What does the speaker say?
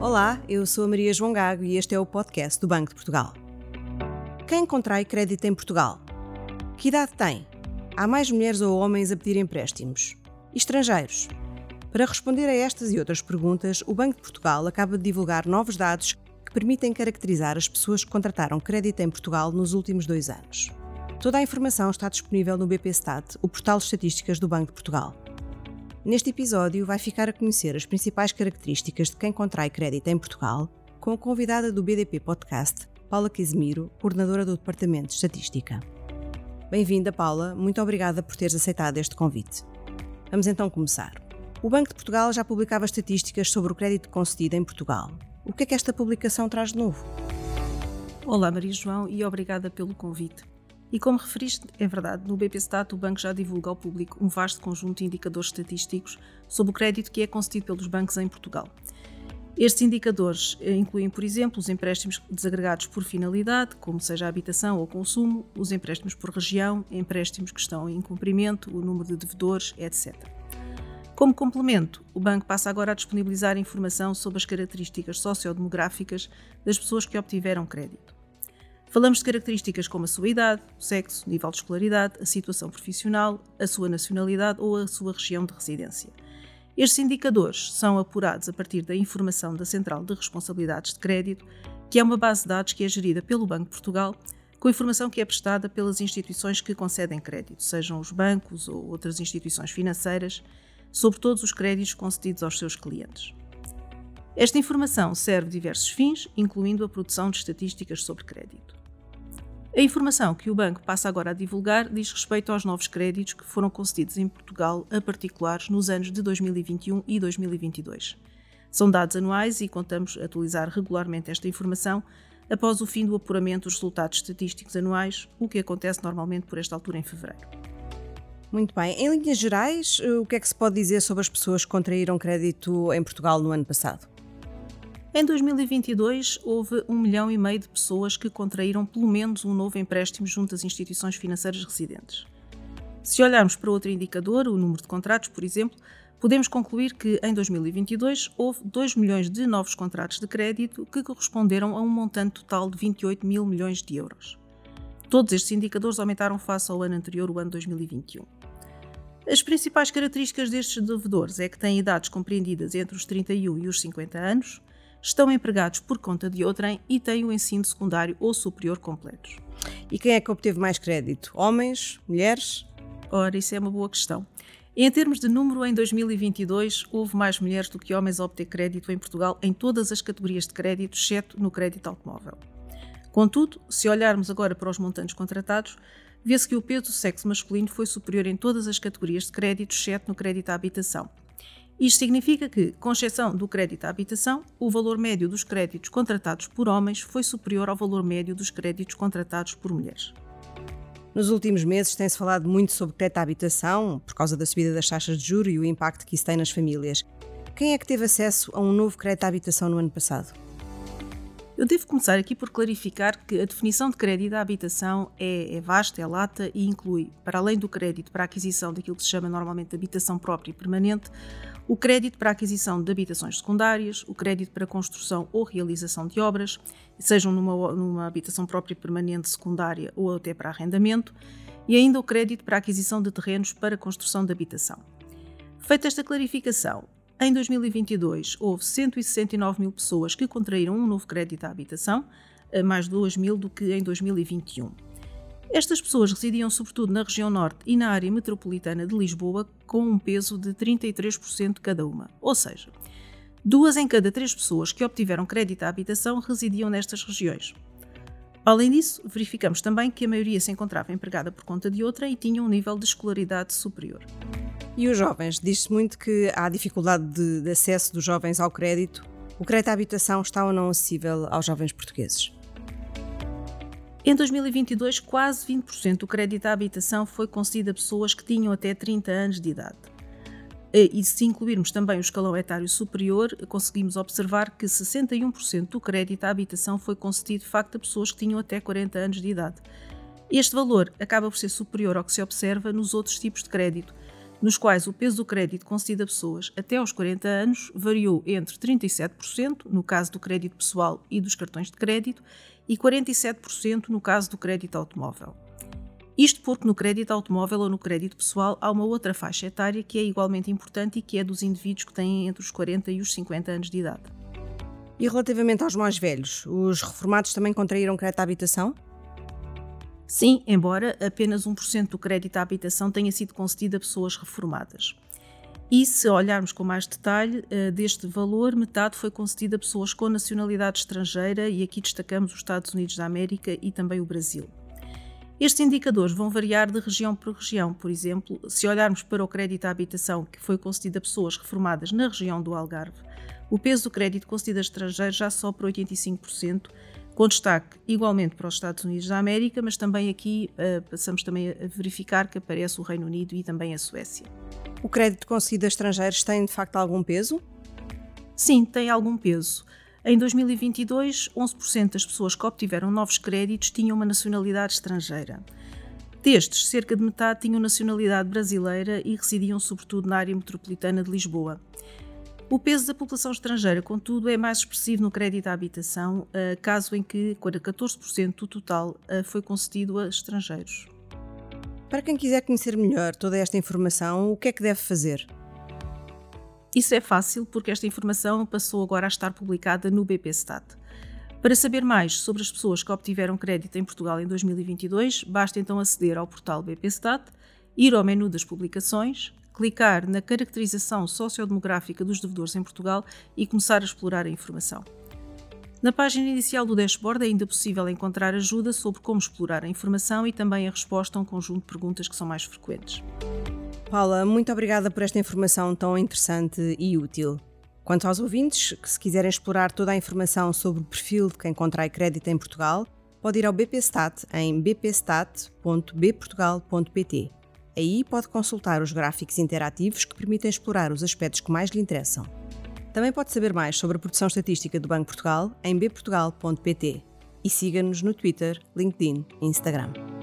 Olá, eu sou a Maria João Gago e este é o podcast do Banco de Portugal. Quem contrai crédito em Portugal? Que idade tem? Há mais mulheres ou homens a pedir empréstimos? E estrangeiros? Para responder a estas e outras perguntas, o Banco de Portugal acaba de divulgar novos dados que permitem caracterizar as pessoas que contrataram crédito em Portugal nos últimos dois anos. Toda a informação está disponível no BPStat, o portal de estatísticas do Banco de Portugal. Neste episódio, vai ficar a conhecer as principais características de quem contrai crédito em Portugal, com a convidada do BDP Podcast, Paula Casimiro, coordenadora do Departamento de Estatística. Bem-vinda, Paula. Muito obrigada por teres aceitado este convite. Vamos então começar. O Banco de Portugal já publicava estatísticas sobre o crédito concedido em Portugal. O que é que esta publicação traz de novo? Olá, Maria João, e obrigada pelo convite. E como referiste, é verdade, no BPStat o banco já divulga ao público um vasto conjunto de indicadores estatísticos sobre o crédito que é concedido pelos bancos em Portugal. Estes indicadores eh, incluem, por exemplo, os empréstimos desagregados por finalidade, como seja habitação ou consumo, os empréstimos por região, empréstimos que estão em incumprimento, o número de devedores, etc. Como complemento, o banco passa agora a disponibilizar informação sobre as características sociodemográficas das pessoas que obtiveram crédito. Falamos de características como a sua idade, o sexo, nível de escolaridade, a situação profissional, a sua nacionalidade ou a sua região de residência. Estes indicadores são apurados a partir da informação da Central de Responsabilidades de Crédito, que é uma base de dados que é gerida pelo Banco de Portugal, com informação que é prestada pelas instituições que concedem crédito, sejam os bancos ou outras instituições financeiras, sobre todos os créditos concedidos aos seus clientes. Esta informação serve diversos fins, incluindo a produção de estatísticas sobre crédito. A informação que o banco passa agora a divulgar diz respeito aos novos créditos que foram concedidos em Portugal a particulares nos anos de 2021 e 2022. São dados anuais e contamos atualizar regularmente esta informação após o fim do apuramento dos resultados estatísticos anuais, o que acontece normalmente por esta altura em fevereiro. Muito bem. Em linhas gerais, o que é que se pode dizer sobre as pessoas que contraíram crédito em Portugal no ano passado? Em 2022, houve um milhão e meio de pessoas que contraíram pelo menos um novo empréstimo junto às instituições financeiras residentes. Se olharmos para outro indicador, o número de contratos, por exemplo, podemos concluir que em 2022 houve 2 milhões de novos contratos de crédito que corresponderam a um montante total de 28 mil milhões de euros. Todos estes indicadores aumentaram face ao ano anterior, o ano 2021. As principais características destes devedores é que têm idades compreendidas entre os 31 e os 50 anos, estão empregados por conta de outrem e têm o ensino secundário ou superior completos. E quem é que obteve mais crédito? Homens? Mulheres? Ora, isso é uma boa questão. Em termos de número, em 2022 houve mais mulheres do que homens a obter crédito em Portugal em todas as categorias de crédito, exceto no crédito automóvel. Contudo, se olharmos agora para os montantes contratados, vê-se que o peso do sexo masculino foi superior em todas as categorias de crédito, exceto no crédito à habitação. Isto significa que, com exceção do crédito à habitação, o valor médio dos créditos contratados por homens foi superior ao valor médio dos créditos contratados por mulheres. Nos últimos meses tem-se falado muito sobre crédito à habitação, por causa da subida das taxas de juros e o impacto que isso tem nas famílias. Quem é que teve acesso a um novo crédito à habitação no ano passado? Eu devo começar aqui por clarificar que a definição de crédito à habitação é, é, vasta, é lata e inclui, para além do crédito para a aquisição daquilo que se chama normalmente de habitação própria e permanente, o crédito para aquisição de habitações secundárias, o crédito para construção ou realização de obras, sejam numa, numa habitação própria permanente secundária ou até para arrendamento, e ainda o crédito para aquisição de terrenos para construção de habitação. Feita esta clarificação, em 2022, houve 169 mil pessoas que contraíram um novo crédito à habitação, mais 2 mil do que em 2021. Estas pessoas residiam sobretudo na região norte e na área metropolitana de Lisboa, com um peso de 33% cada uma. Ou seja, duas em cada três pessoas que obtiveram crédito à habitação residiam nestas regiões. Além disso, verificamos também que a maioria se encontrava empregada por conta de outra e tinha um nível de escolaridade superior. E os jovens? Diz-se muito que há dificuldade de, de acesso dos jovens ao crédito. O crédito à habitação está ou não acessível aos jovens portugueses? Em 2022, quase 20% do crédito à habitação foi concedido a pessoas que tinham até 30 anos de idade. E se incluirmos também o escalão etário superior, conseguimos observar que 61% do crédito à habitação foi concedido de facto a pessoas que tinham até 40 anos de idade. Este valor acaba por ser superior ao que se observa nos outros tipos de crédito, nos quais o peso do crédito concedido a pessoas até aos 40 anos variou entre 37%, no caso do crédito pessoal e dos cartões de crédito, e 47% no caso do crédito automóvel. Isto porque no crédito automóvel ou no crédito pessoal há uma outra faixa etária que é igualmente importante e que é dos indivíduos que têm entre os 40 e os 50 anos de idade. E relativamente aos mais velhos, os reformados também contraíram crédito à habitação? Sim, embora apenas 1% do crédito à habitação tenha sido concedido a pessoas reformadas. E se olharmos com mais detalhe, eh, deste valor, metade foi concedido a pessoas com nacionalidade estrangeira, e aqui destacamos os Estados Unidos da América e também o Brasil. Estes indicadores vão variar de região por região. Por exemplo, se olharmos para o crédito à habitação que foi concedido a pessoas reformadas na região do Algarve, o peso do crédito concedido a estrangeiros já sobe para 85%, com destaque igualmente para os Estados Unidos da América, mas também aqui uh, passamos também a verificar que aparece o Reino Unido e também a Suécia. O crédito concedido a estrangeiros tem de facto algum peso? Sim, tem algum peso. Em 2022, 11% das pessoas que obtiveram novos créditos tinham uma nacionalidade estrangeira. Destes, cerca de metade tinham nacionalidade brasileira e residiam sobretudo na área metropolitana de Lisboa. O peso da população estrangeira, contudo, é mais expressivo no crédito à habitação, eh, caso em que 14% do total eh, foi concedido a estrangeiros. Para quem quiser conhecer melhor toda esta informação, o que é que deve fazer? Isso é fácil porque esta informação passou agora a estar publicada no BPStat. Para saber mais sobre as pessoas que obtiveram crédito em Portugal em 2022, basta então aceder ao portal BPStat, ir ao menu das publicações, clicar na caracterização sociodemográfica dos devedores em Portugal e começar a explorar a informação. Na página inicial do dashboard é ainda possível encontrar ajuda sobre como explorar a informação e também a resposta a um conjunto de perguntas que são mais frequentes. Paula, muito obrigada por esta informação tão interessante e útil. Quanto aos ouvintes, que se quiserem explorar toda a informação sobre o perfil de quem contrai crédito em Portugal, pode ir ao BPStat em bpstat.bportugal.pt. Aí pode consultar os gráficos interativos que permitem explorar os aspectos que mais lhe interessam. Também pode saber mais sobre a produção estatística do Banco Portugal em bportugal.pt e siga-nos no Twitter, LinkedIn e Instagram.